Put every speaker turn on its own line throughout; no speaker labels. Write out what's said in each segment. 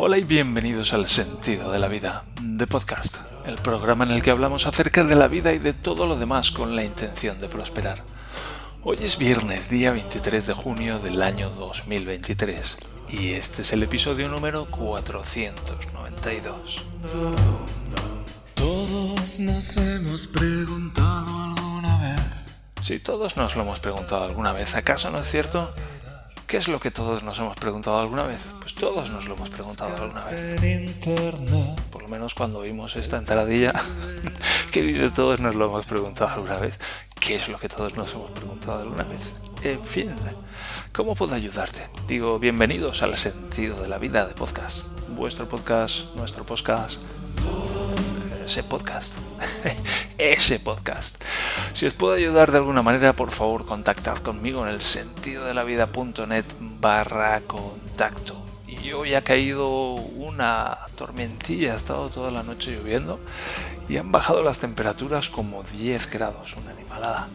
Hola y bienvenidos al Sentido de la Vida, de Podcast, el programa en el que hablamos acerca de la vida y de todo lo demás con la intención de prosperar. Hoy es viernes, día 23 de junio del año 2023, y este es el episodio número 492.
Todos nos hemos preguntado alguna vez.
Si todos nos lo hemos preguntado alguna vez, ¿acaso no es cierto? ¿Qué es lo que todos nos hemos preguntado alguna vez? Pues todos nos lo hemos preguntado alguna vez. Por lo menos cuando oímos esta entradilla que dice todos nos lo hemos preguntado alguna vez. ¿Qué es lo que todos nos hemos preguntado alguna vez? En fin, ¿cómo puedo ayudarte? Digo, bienvenidos al sentido de la vida de podcast. Vuestro podcast, nuestro podcast, ese podcast. ese podcast. Si os puedo ayudar de alguna manera, por favor, contactad conmigo en el sentido de la vida.net barra contacto. Y hoy ha caído una tormentilla, ha estado toda la noche lloviendo y han bajado las temperaturas como 10 grados, una animalada.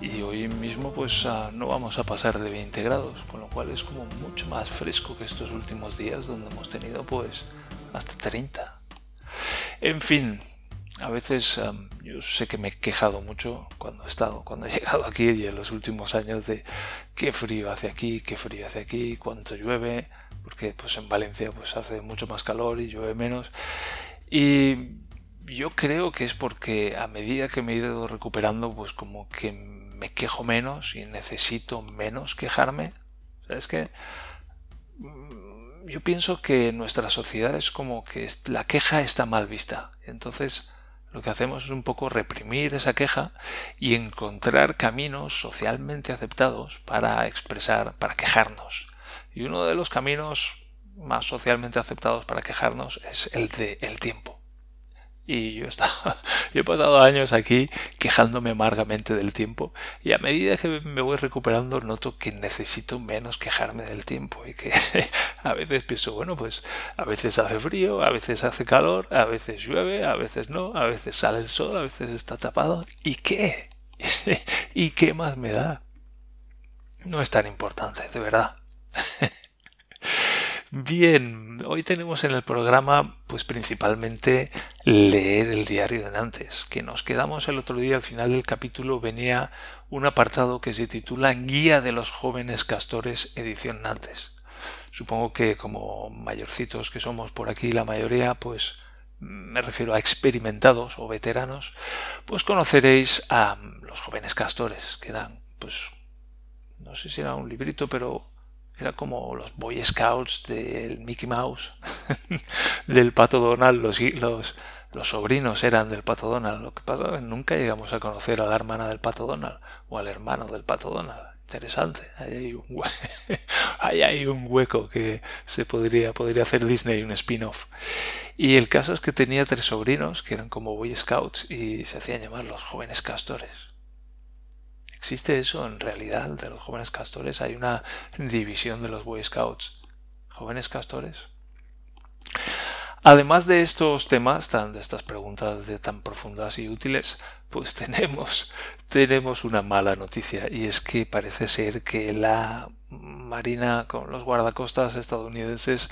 Y hoy mismo pues ah, no vamos a pasar de 20 grados, con lo cual es como mucho más fresco que estos últimos días donde hemos tenido pues hasta 30. En fin, a veces um, yo sé que me he quejado mucho cuando he estado, cuando he llegado aquí y en los últimos años de qué frío hace aquí, qué frío hace aquí, cuánto llueve, porque pues en Valencia pues hace mucho más calor y llueve menos. Y yo creo que es porque a medida que me he ido recuperando pues como que me quejo menos y necesito menos quejarme. ¿Sabes qué? Yo pienso que nuestra sociedad es como que la queja está mal vista. Entonces, lo que hacemos es un poco reprimir esa queja y encontrar caminos socialmente aceptados para expresar, para quejarnos. Y uno de los caminos más socialmente aceptados para quejarnos es el de el tiempo. Y yo, yo he pasado años aquí quejándome amargamente del tiempo y a medida que me voy recuperando noto que necesito menos quejarme del tiempo y que a veces pienso, bueno, pues a veces hace frío, a veces hace calor, a veces llueve, a veces no, a veces sale el sol, a veces está tapado. ¿Y qué? ¿Y qué más me da? No es tan importante, de verdad. Bien, hoy tenemos en el programa pues principalmente leer el diario de Nantes, que nos quedamos el otro día al final del capítulo venía un apartado que se titula Guía de los jóvenes castores edición Nantes. Supongo que como mayorcitos que somos por aquí la mayoría pues me refiero a experimentados o veteranos, pues conoceréis a los jóvenes castores que dan pues no sé si era un librito pero era como los Boy Scouts del Mickey Mouse, del Pato Donald, los, los, los, sobrinos eran del Pato Donald. Lo que pasa es que nunca llegamos a conocer a la hermana del Pato Donald o al hermano del Pato Donald. Interesante, ahí hay un, ahí hay un hueco que se podría, podría hacer Disney un spin-off. Y el caso es que tenía tres sobrinos que eran como Boy Scouts y se hacían llamar los jóvenes castores. ¿Existe eso en realidad de los jóvenes castores? ¿Hay una división de los Boy Scouts? ¿Jóvenes castores? Además de estos temas, de estas preguntas de tan profundas y útiles, pues tenemos, tenemos una mala noticia y es que parece ser que la Marina con los guardacostas estadounidenses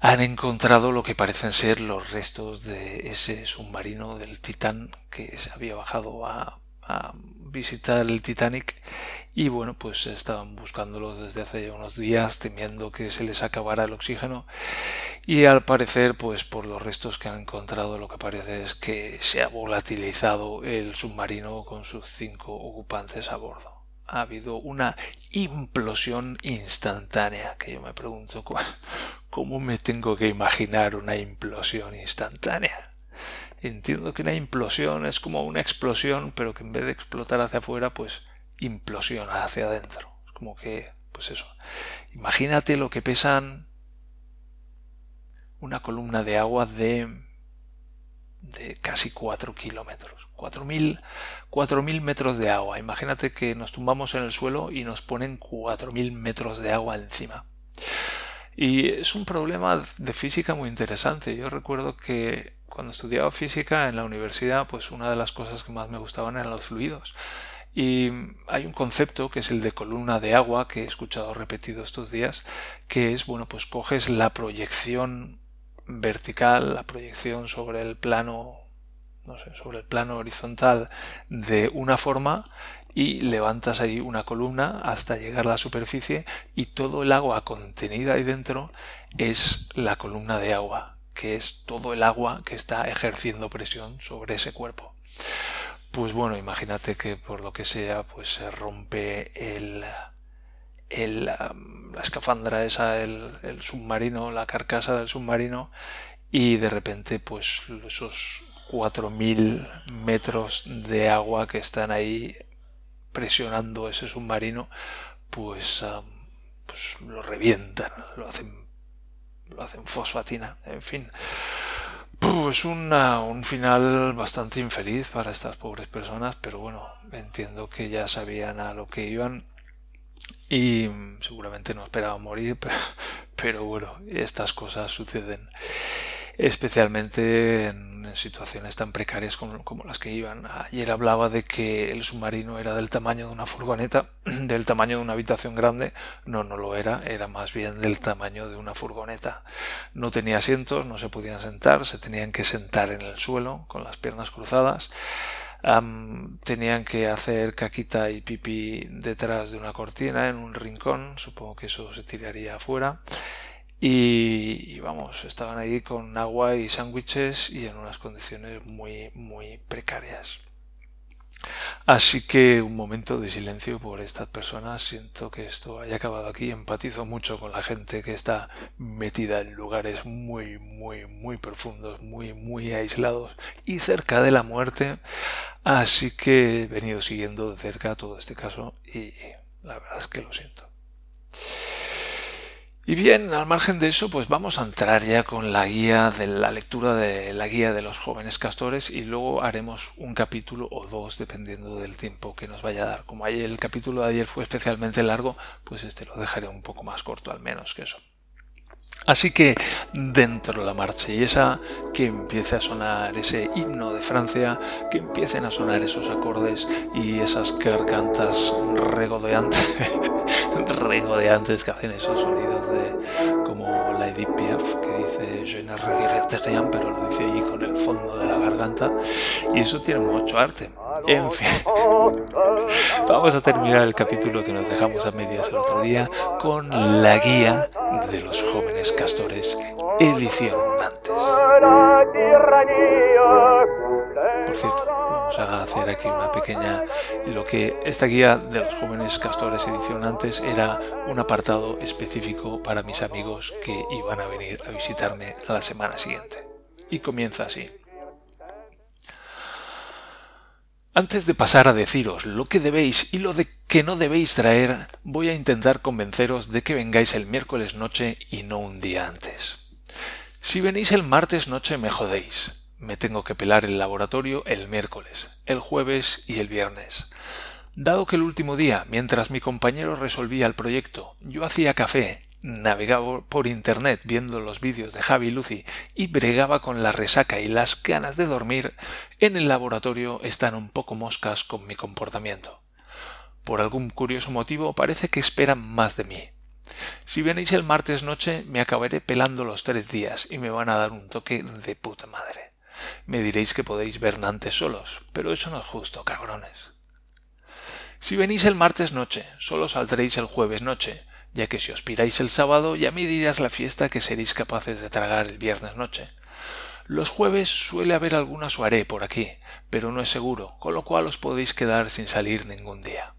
han encontrado lo que parecen ser los restos de ese submarino del Titán que se había bajado a visitar el Titanic. Y bueno pues estaban buscándolos desde hace unos días temiendo que se les acabara el oxígeno. Y al parecer pues por los restos que han encontrado lo que parece es que se ha volatilizado el submarino con sus cinco ocupantes a bordo. Ha habido una implosión instantánea que yo me pregunto cómo me tengo que imaginar una implosión instantánea entiendo que una implosión es como una explosión, pero que en vez de explotar hacia afuera, pues implosiona hacia adentro. Es como que, pues eso. Imagínate lo que pesan una columna de agua de, de casi 4 kilómetros. 4.000 mil metros de agua. Imagínate que nos tumbamos en el suelo y nos ponen 4.000 metros de agua encima. Y es un problema de física muy interesante. Yo recuerdo que cuando estudiaba física en la universidad, pues una de las cosas que más me gustaban eran los fluidos. Y hay un concepto que es el de columna de agua que he escuchado repetido estos días, que es, bueno, pues coges la proyección vertical, la proyección sobre el plano, no sé, sobre el plano horizontal de una forma y levantas ahí una columna hasta llegar a la superficie y todo el agua contenida ahí dentro es la columna de agua, que es todo el agua que está ejerciendo presión sobre ese cuerpo. Pues bueno, imagínate que por lo que sea, pues se rompe el, el la escafandra esa, el, el submarino, la carcasa del submarino y de repente pues esos 4.000 metros de agua que están ahí presionando ese submarino, pues, pues lo revientan, lo hacen, lo hacen fosfatina, en fin. Pues una, un final bastante infeliz para estas pobres personas, pero bueno, entiendo que ya sabían a lo que iban y seguramente no esperaban morir, pero bueno, estas cosas suceden especialmente en, situaciones tan precarias como, las que iban. Ayer hablaba de que el submarino era del tamaño de una furgoneta, del tamaño de una habitación grande. No, no lo era, era más bien del tamaño de una furgoneta. No tenía asientos, no se podían sentar, se tenían que sentar en el suelo con las piernas cruzadas. tenían que hacer caquita y pipi detrás de una cortina en un rincón, supongo que eso se tiraría afuera y, vamos, estaban ahí con agua y sándwiches y en unas condiciones muy, muy precarias. Así que un momento de silencio por estas personas. Siento que esto haya acabado aquí. Empatizo mucho con la gente que está metida en lugares muy, muy, muy profundos, muy, muy aislados y cerca de la muerte. Así que he venido siguiendo de cerca todo este caso y la verdad es que lo siento. Y bien, al margen de eso, pues vamos a entrar ya con la guía de la lectura de la guía de los jóvenes castores y luego haremos un capítulo o dos dependiendo del tiempo que nos vaya a dar. Como ayer, el capítulo de ayer fue especialmente largo, pues este lo dejaré un poco más corto al menos que eso. Así que dentro de la marcha y esa que empiece a sonar ese himno de Francia, que empiecen a sonar esos acordes y esas gargantas regodeantes regodeantes que hacen esos sonidos de como la Edith Piaf que dice Je ne regrette rien pero lo dice ahí con el fondo de la garganta. Y eso tiene mucho arte. En fin. Vamos a terminar el capítulo que nos dejamos a medias el otro día con la guía de los jóvenes castores edición Nantes. Por cierto, a hacer aquí una pequeña... Lo que esta guía de los jóvenes castores edición antes era un apartado específico para mis amigos que iban a venir a visitarme la semana siguiente. Y comienza así. Antes de pasar a deciros lo que debéis y lo de que no debéis traer, voy a intentar convenceros de que vengáis el miércoles noche y no un día antes. Si venís el martes noche me jodéis, me tengo que pelar el laboratorio el miércoles, el jueves y el viernes. Dado que el último día, mientras mi compañero resolvía el proyecto, yo hacía café, navegaba por internet viendo los vídeos de Javi y Lucy y bregaba con la resaca y las ganas de dormir, en el laboratorio están un poco moscas con mi comportamiento. Por algún curioso motivo parece que esperan más de mí. Si venís el martes noche me acabaré pelando los tres días y me van a dar un toque de puta madre. Me diréis que podéis ver Nantes solos, pero eso no es justo, cabrones. Si venís el martes noche, solo saldréis el jueves noche, ya que si os piráis el sábado ya me dirás la fiesta que seréis capaces de tragar el viernes noche. Los jueves suele haber alguna soirée por aquí, pero no es seguro, con lo cual os podéis quedar sin salir ningún día.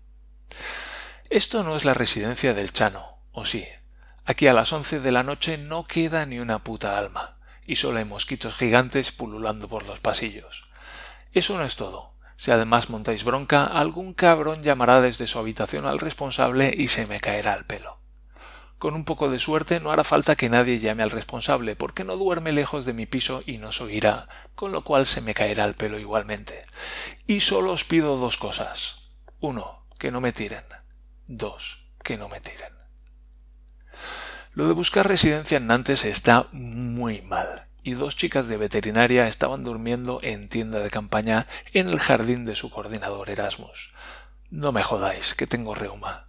Esto no es la residencia del Chano, ¿o sí? Aquí a las once de la noche no queda ni una puta alma y solo hay mosquitos gigantes pululando por los pasillos. Eso no es todo. Si además montáis bronca, algún cabrón llamará desde su habitación al responsable y se me caerá el pelo. Con un poco de suerte no hará falta que nadie llame al responsable, porque no duerme lejos de mi piso y nos oirá, con lo cual se me caerá el pelo igualmente. Y solo os pido dos cosas. Uno, que no me tiren. Dos, que no me tiren. Lo de buscar residencia en Nantes está muy mal, y dos chicas de veterinaria estaban durmiendo en tienda de campaña en el jardín de su coordinador Erasmus. No me jodáis, que tengo reuma.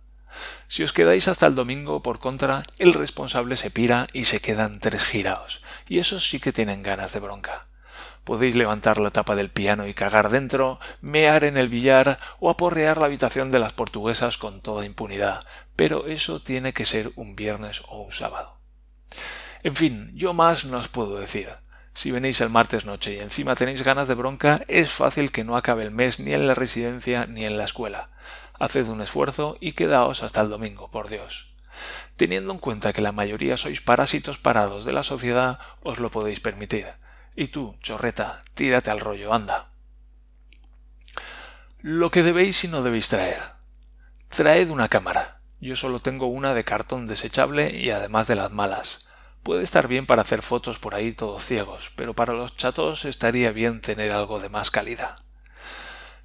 Si os quedáis hasta el domingo, por contra, el responsable se pira y se quedan tres giraos, y esos sí que tienen ganas de bronca. Podéis levantar la tapa del piano y cagar dentro, mear en el billar o aporrear la habitación de las portuguesas con toda impunidad, pero eso tiene que ser un viernes o un sábado. En fin, yo más no os puedo decir. Si venís el martes noche y encima tenéis ganas de bronca, es fácil que no acabe el mes ni en la residencia ni en la escuela. Haced un esfuerzo y quedaos hasta el domingo, por Dios. Teniendo en cuenta que la mayoría sois parásitos parados de la sociedad, os lo podéis permitir. Y tú, chorreta, tírate al rollo, anda. Lo que debéis y no debéis traer. Traed una cámara. Yo solo tengo una de cartón desechable y además de las malas. Puede estar bien para hacer fotos por ahí todos ciegos, pero para los chatos estaría bien tener algo de más calidad.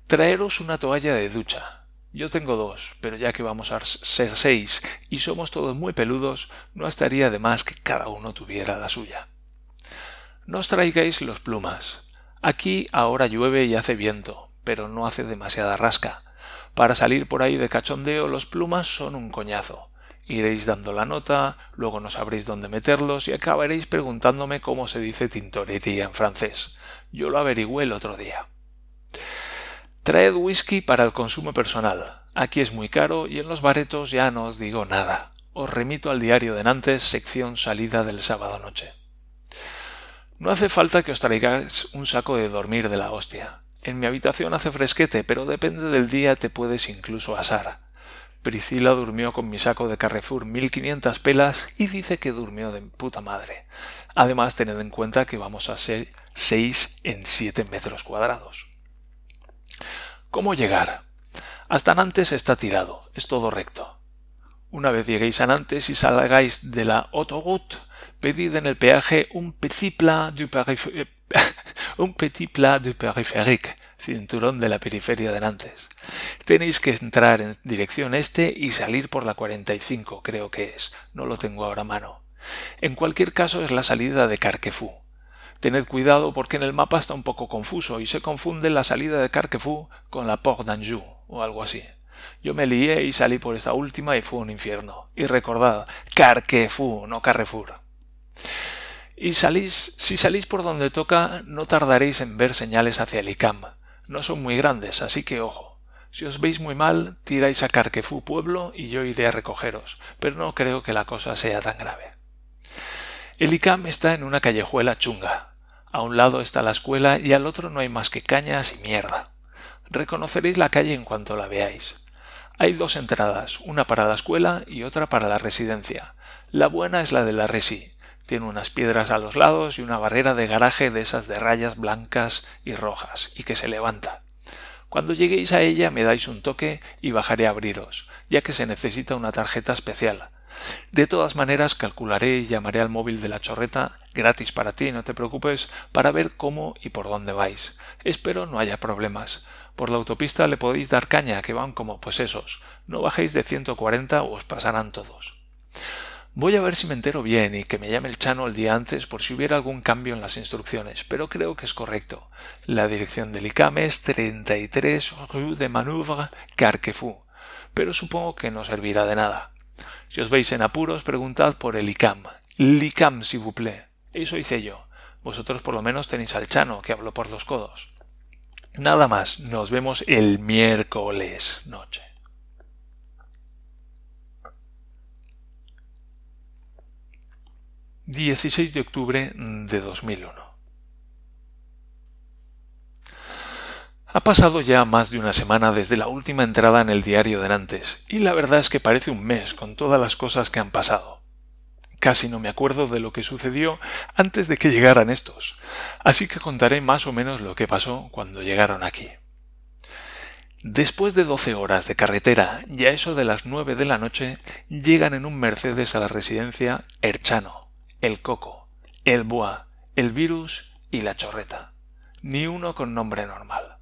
Traeros una toalla de ducha. Yo tengo dos, pero ya que vamos a ser seis y somos todos muy peludos, no estaría de más que cada uno tuviera la suya. No os traigáis los plumas. Aquí ahora llueve y hace viento, pero no hace demasiada rasca. Para salir por ahí de cachondeo los plumas son un coñazo. Iréis dando la nota, luego no sabréis dónde meterlos y acabaréis preguntándome cómo se dice tintorería en francés. Yo lo averigüé el otro día. Traed whisky para el consumo personal. Aquí es muy caro y en los baretos ya no os digo nada. Os remito al diario de Nantes, sección salida del sábado noche. No hace falta que os traigáis un saco de dormir de la hostia. En mi habitación hace fresquete, pero depende del día te puedes incluso asar. Priscila durmió con mi saco de Carrefour 1500 pelas y dice que durmió de puta madre. Además, tened en cuenta que vamos a ser 6 en 7 metros cuadrados. ¿Cómo llegar? Hasta Nantes está tirado, es todo recto. Una vez lleguéis a Nantes y salgáis de la autoroute, pedid en el peaje un petit plat du, un petit plat du périphérique, cinturón de la periferia de Nantes. Tenéis que entrar en dirección este y salir por la 45, creo que es. No lo tengo ahora a mano. En cualquier caso es la salida de Carquefú. Tened cuidado porque en el mapa está un poco confuso y se confunde la salida de Carquefú con la Port d'Anjou o algo así. Yo me lié y salí por esta última y fue un infierno. Y recordad, Carquefú, no Carrefour. Y salís, si salís por donde toca, no tardaréis en ver señales hacia el ICAM. No son muy grandes, así que ojo. Si os veis muy mal, tiráis a Carquefú pueblo y yo iré a recogeros, pero no creo que la cosa sea tan grave. El ICAM está en una callejuela chunga. A un lado está la escuela y al otro no hay más que cañas y mierda. Reconoceréis la calle en cuanto la veáis. Hay dos entradas, una para la escuela y otra para la residencia. La buena es la de la resi. Tiene unas piedras a los lados y una barrera de garaje de esas de rayas blancas y rojas, y que se levanta. Cuando lleguéis a ella me dais un toque y bajaré a abriros, ya que se necesita una tarjeta especial. De todas maneras calcularé y llamaré al móvil de la chorreta, gratis para ti, no te preocupes, para ver cómo y por dónde vais. Espero no haya problemas. Por la autopista le podéis dar caña, que van como pues esos. No bajéis de 140 o os pasarán todos. Voy a ver si me entero bien y que me llame el Chano el día antes por si hubiera algún cambio en las instrucciones, pero creo que es correcto. La dirección del ICAM es 33 Rue de Manouvre, Carquefou, pero supongo que no servirá de nada. Si os veis en apuros, preguntad por el ICAM. L'ICAM, si vous plaît. Eso hice yo. Vosotros por lo menos tenéis al Chano, que habló por los codos. Nada más, nos vemos el miércoles noche. 16 de octubre de 2001. Ha pasado ya más de una semana desde la última entrada en el diario de Nantes, y la verdad es que parece un mes con todas las cosas que han pasado. Casi no me acuerdo de lo que sucedió antes de que llegaran estos, así que contaré más o menos lo que pasó cuando llegaron aquí. Después de doce horas de carretera y a eso de las nueve de la noche, llegan en un Mercedes a la residencia Erchano, el coco, el bois, el virus y la chorreta. Ni uno con nombre normal.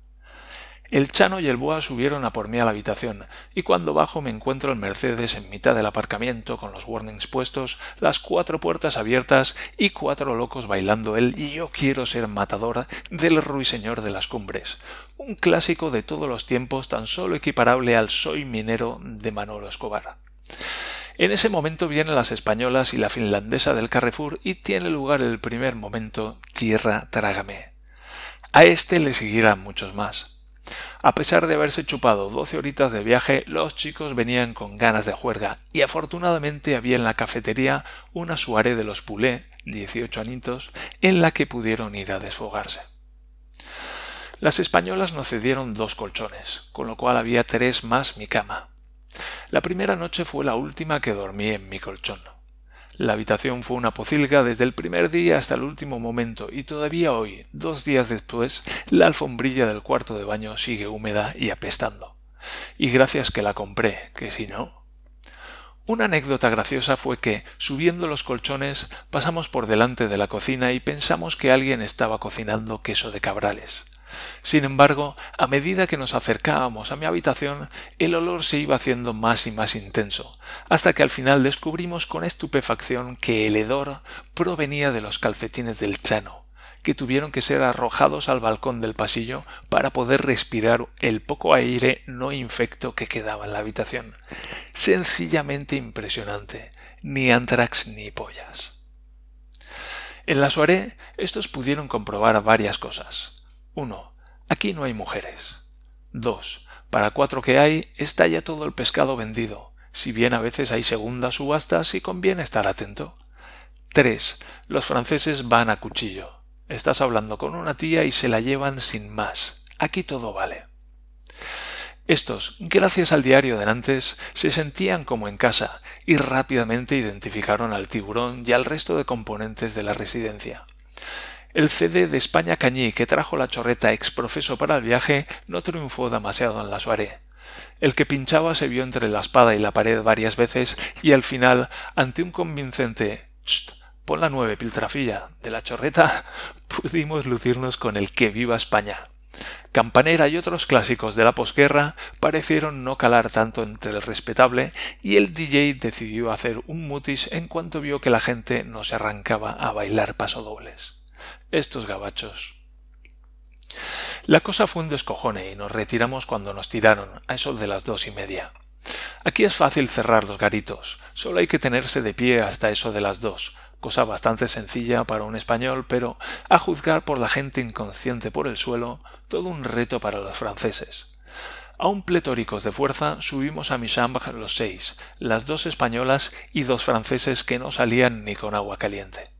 El Chano y el Boa subieron a por mí a la habitación, y cuando bajo me encuentro el Mercedes en mitad del aparcamiento con los warnings puestos, las cuatro puertas abiertas y cuatro locos bailando el y yo quiero ser matador del ruiseñor de las cumbres, un clásico de todos los tiempos tan solo equiparable al Soy minero de Manolo Escobar. En ese momento vienen las españolas y la finlandesa del Carrefour y tiene lugar el primer momento Tierra Trágame. A este le seguirán muchos más. A pesar de haberse chupado doce horitas de viaje, los chicos venían con ganas de juerga, y afortunadamente había en la cafetería una suaré de los Pulé, dieciocho anitos, en la que pudieron ir a desfogarse. Las españolas nos cedieron dos colchones, con lo cual había tres más mi cama. La primera noche fue la última que dormí en mi colchón. La habitación fue una pocilga desde el primer día hasta el último momento y todavía hoy, dos días después, la alfombrilla del cuarto de baño sigue húmeda y apestando. Y gracias que la compré, que si no. Una anécdota graciosa fue que, subiendo los colchones, pasamos por delante de la cocina y pensamos que alguien estaba cocinando queso de cabrales. Sin embargo, a medida que nos acercábamos a mi habitación, el olor se iba haciendo más y más intenso, hasta que al final descubrimos con estupefacción que el hedor provenía de los calcetines del Chano, que tuvieron que ser arrojados al balcón del pasillo para poder respirar el poco aire no infecto que quedaba en la habitación. Sencillamente impresionante, ni antrax ni pollas. En la soirée, estos pudieron comprobar varias cosas. 1. Aquí no hay mujeres. 2. Para cuatro que hay, está ya todo el pescado vendido, si bien a veces hay segundas subastas y conviene estar atento. 3. Los franceses van a cuchillo. Estás hablando con una tía y se la llevan sin más. Aquí todo vale. Estos, gracias al diario de Nantes, se sentían como en casa y rápidamente identificaron al tiburón y al resto de componentes de la residencia. El CD de España Cañí que trajo la chorreta exprofeso para el viaje no triunfó demasiado en la soirée. El que pinchaba se vio entre la espada y la pared varias veces y al final, ante un convincente pon la nueve piltrafilla de la chorreta, pudimos lucirnos con el que viva España. Campanera y otros clásicos de la posguerra parecieron no calar tanto entre el respetable y el DJ decidió hacer un mutis en cuanto vio que la gente no se arrancaba a bailar pasodobles estos gabachos. La cosa fue un descojone y nos retiramos cuando nos tiraron, a eso de las dos y media. Aquí es fácil cerrar los garitos, solo hay que tenerse de pie hasta eso de las dos, cosa bastante sencilla para un español, pero, a juzgar por la gente inconsciente por el suelo, todo un reto para los franceses. Aún pletóricos de fuerza, subimos a mi chambre los seis, las dos españolas y dos franceses que no salían ni con agua caliente.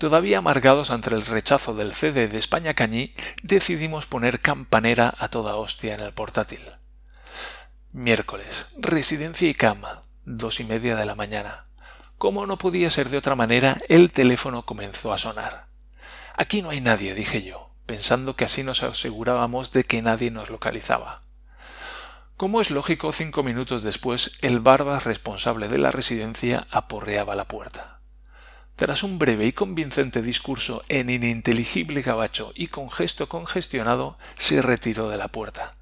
Todavía amargados ante el rechazo del CD de España Cañí, decidimos poner campanera a toda hostia en el portátil. Miércoles, residencia y cama, dos y media de la mañana. Como no podía ser de otra manera, el teléfono comenzó a sonar. Aquí no hay nadie, dije yo, pensando que así nos asegurábamos de que nadie nos localizaba. Como es lógico, cinco minutos después, el barbas responsable de la residencia aporreaba la puerta. Tras un breve y convincente discurso en ininteligible gabacho y con gesto congestionado, se retiró de la puerta.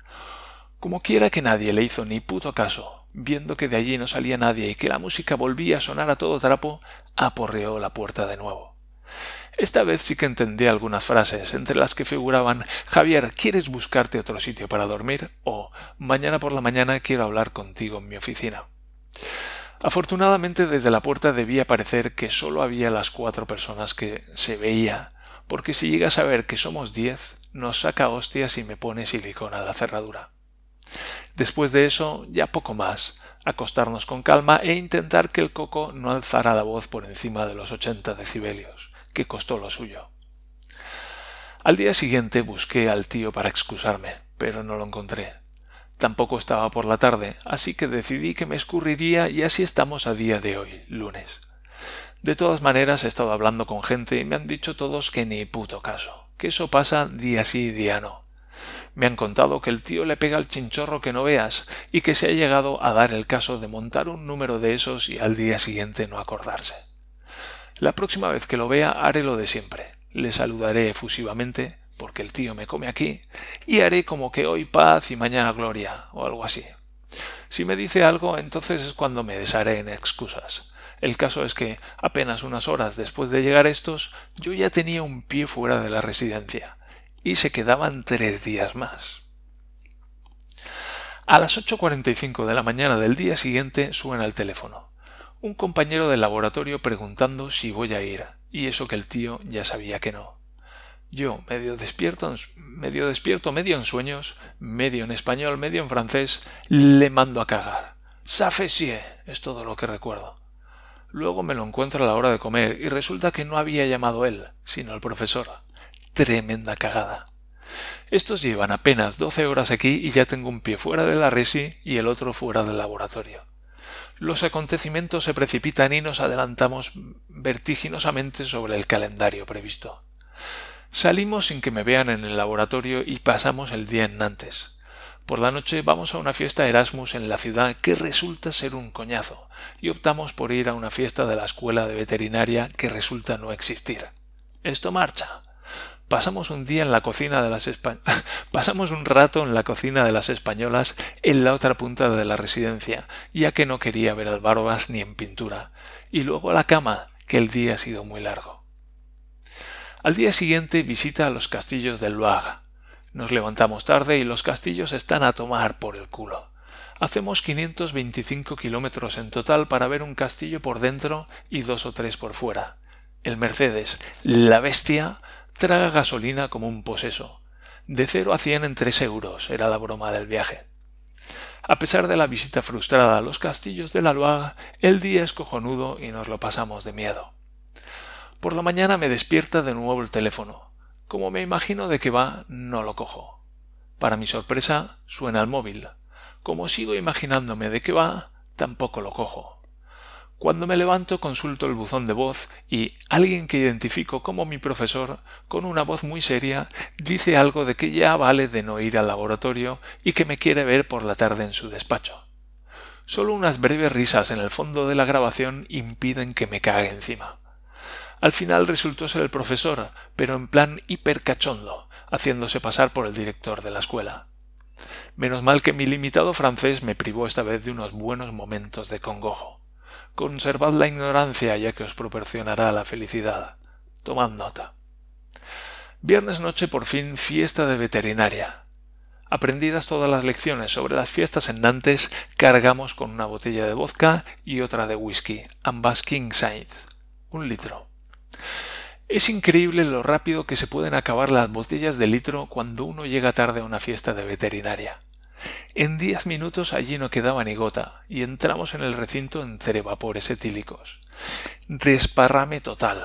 Como quiera que nadie le hizo ni puto caso, viendo que de allí no salía nadie y que la música volvía a sonar a todo trapo, aporreó la puerta de nuevo. Esta vez sí que entendí algunas frases, entre las que figuraban Javier, ¿quieres buscarte otro sitio para dormir? o Mañana por la mañana quiero hablar contigo en mi oficina. Afortunadamente desde la puerta debía parecer que sólo había las cuatro personas que se veía, porque si llegas a ver que somos diez, nos saca hostias y me pone silicona a la cerradura. Después de eso, ya poco más, acostarnos con calma e intentar que el coco no alzara la voz por encima de los ochenta decibelios, que costó lo suyo. Al día siguiente busqué al tío para excusarme, pero no lo encontré. Tampoco estaba por la tarde, así que decidí que me escurriría y así estamos a día de hoy, lunes. De todas maneras he estado hablando con gente y me han dicho todos que ni puto caso, que eso pasa día sí día no. Me han contado que el tío le pega el chinchorro que no veas y que se ha llegado a dar el caso de montar un número de esos y al día siguiente no acordarse. La próxima vez que lo vea haré lo de siempre. Le saludaré efusivamente, porque el tío me come aquí, y haré como que hoy paz y mañana gloria, o algo así. Si me dice algo, entonces es cuando me desharé en excusas. El caso es que apenas unas horas después de llegar estos, yo ya tenía un pie fuera de la residencia, y se quedaban tres días más. A las 8.45 de la mañana del día siguiente suena el teléfono. Un compañero del laboratorio preguntando si voy a ir, y eso que el tío ya sabía que no. Yo, medio despierto, medio despierto, medio en sueños, medio en español, medio en francés, le mando a cagar. Safesie es todo lo que recuerdo. Luego me lo encuentro a la hora de comer y resulta que no había llamado él, sino el profesor. Tremenda cagada. Estos llevan apenas doce horas aquí y ya tengo un pie fuera de la resi y el otro fuera del laboratorio. Los acontecimientos se precipitan y nos adelantamos vertiginosamente sobre el calendario previsto. Salimos sin que me vean en el laboratorio y pasamos el día en Nantes. Por la noche vamos a una fiesta Erasmus en la ciudad que resulta ser un coñazo, y optamos por ir a una fiesta de la escuela de veterinaria que resulta no existir. Esto marcha. Pasamos un día en la cocina de las pasamos un rato en la cocina de las españolas en la otra punta de la residencia, ya que no quería ver al Barbas ni en pintura, y luego a la cama, que el día ha sido muy largo. Al día siguiente visita a los castillos del Loire. Nos levantamos tarde y los castillos están a tomar por el culo. Hacemos 525 kilómetros en total para ver un castillo por dentro y dos o tres por fuera. El Mercedes, la bestia, traga gasolina como un poseso. De cero a cien en tres euros era la broma del viaje. A pesar de la visita frustrada a los castillos de la Loire, el día es cojonudo y nos lo pasamos de miedo. Por la mañana me despierta de nuevo el teléfono. Como me imagino de qué va, no lo cojo. Para mi sorpresa, suena el móvil. Como sigo imaginándome de qué va, tampoco lo cojo. Cuando me levanto consulto el buzón de voz y alguien que identifico como mi profesor, con una voz muy seria, dice algo de que ya vale de no ir al laboratorio y que me quiere ver por la tarde en su despacho. Solo unas breves risas en el fondo de la grabación impiden que me cague encima. Al final resultó ser el profesor, pero en plan hipercachondo, haciéndose pasar por el director de la escuela. Menos mal que mi limitado francés me privó esta vez de unos buenos momentos de congojo. Conservad la ignorancia ya que os proporcionará la felicidad. Tomad nota. Viernes noche por fin fiesta de veterinaria. Aprendidas todas las lecciones sobre las fiestas en Nantes, cargamos con una botella de vodka y otra de whisky, ambas King Size, un litro. Es increíble lo rápido que se pueden acabar las botellas de litro cuando uno llega tarde a una fiesta de veterinaria. En diez minutos allí no quedaba ni gota, y entramos en el recinto entre vapores etílicos. Desparrame total.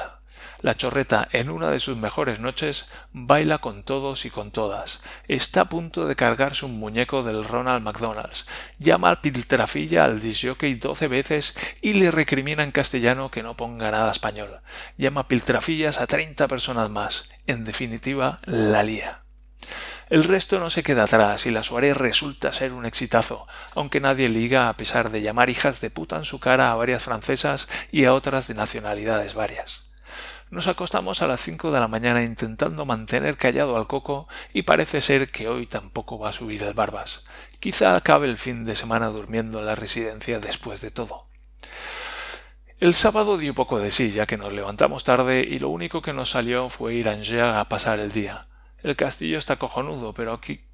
La chorreta, en una de sus mejores noches, baila con todos y con todas. Está a punto de cargarse un muñeco del Ronald McDonald's. Llama al piltrafilla al disjockey doce veces y le recrimina en castellano que no ponga nada español. Llama piltrafillas a treinta personas más. En definitiva, la lía. El resto no se queda atrás y la soirée resulta ser un exitazo, aunque nadie liga a pesar de llamar hijas de puta en su cara a varias francesas y a otras de nacionalidades varias. Nos acostamos a las cinco de la mañana intentando mantener callado al coco y parece ser que hoy tampoco va a subir el barbas. Quizá acabe el fin de semana durmiendo en la residencia después de todo. El sábado dio poco de sí, ya que nos levantamos tarde y lo único que nos salió fue ir a Angers a pasar el día. El castillo está cojonudo, pero aquí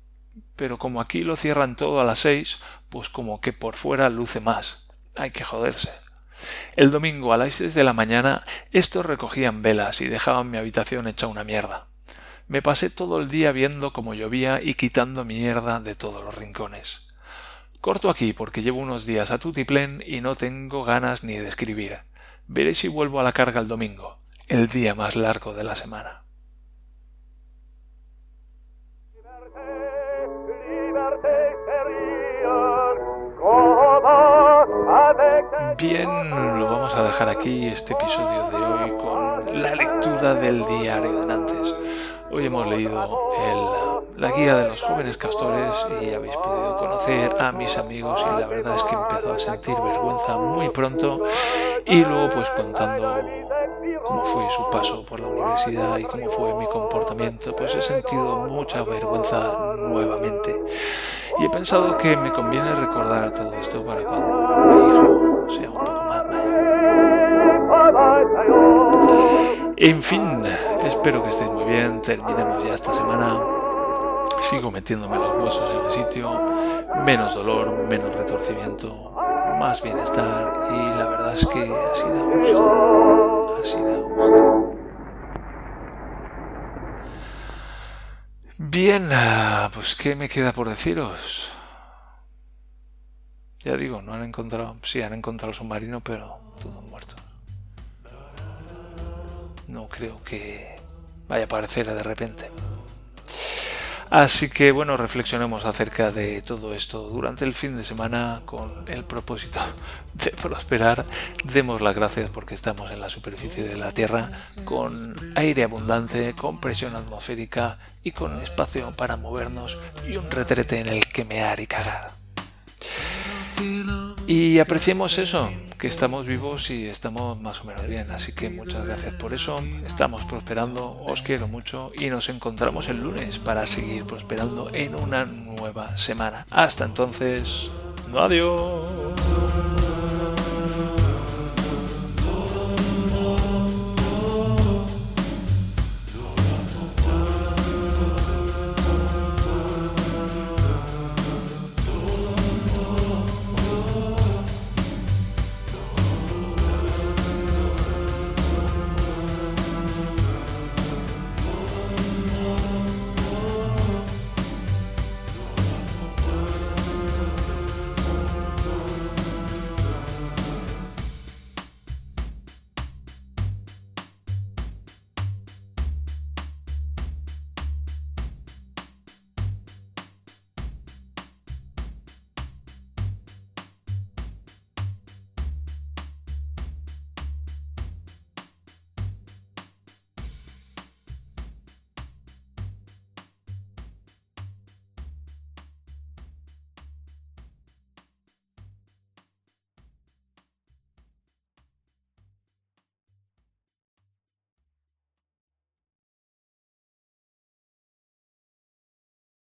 pero como aquí lo cierran todo a las seis, pues como que por fuera luce más. Hay que joderse. El domingo a las seis de la mañana estos recogían velas y dejaban mi habitación hecha una mierda. Me pasé todo el día viendo cómo llovía y quitando mierda de todos los rincones. Corto aquí porque llevo unos días a tutiplén y no tengo ganas ni de escribir. Veré si vuelvo a la carga el domingo, el día más largo de la semana. Bien, lo vamos a dejar aquí este episodio de hoy con la lectura del diario de Nantes. Hoy hemos leído la guía de los jóvenes castores y habéis podido conocer a mis amigos y la verdad es que empezó a sentir vergüenza muy pronto y luego pues contando cómo fue su paso por la universidad y cómo fue mi comportamiento, pues he sentido mucha vergüenza nuevamente. Y he pensado que me conviene recordar todo esto para cuando mi hijo más mayor. En fin, espero que estéis muy bien. Terminemos ya esta semana. Sigo metiéndome los huesos en el sitio. Menos dolor, menos retorcimiento, más bienestar. Y la verdad es que así da gusto. Así da gusto. Bien, pues ¿qué me queda por deciros? Ya digo, no han encontrado, sí han encontrado el submarino, pero todos muertos. No creo que vaya a aparecer de repente. Así que bueno, reflexionemos acerca de todo esto durante el fin de semana con el propósito de prosperar. Demos las gracias porque estamos en la superficie de la Tierra con aire abundante, con presión atmosférica y con espacio para movernos y un retrete en el que mear y cagar. Y apreciemos eso, que estamos vivos y estamos más o menos bien. Así que muchas gracias por eso. Estamos prosperando, os quiero mucho y nos encontramos el lunes para seguir prosperando en una nueva semana. Hasta entonces, adiós.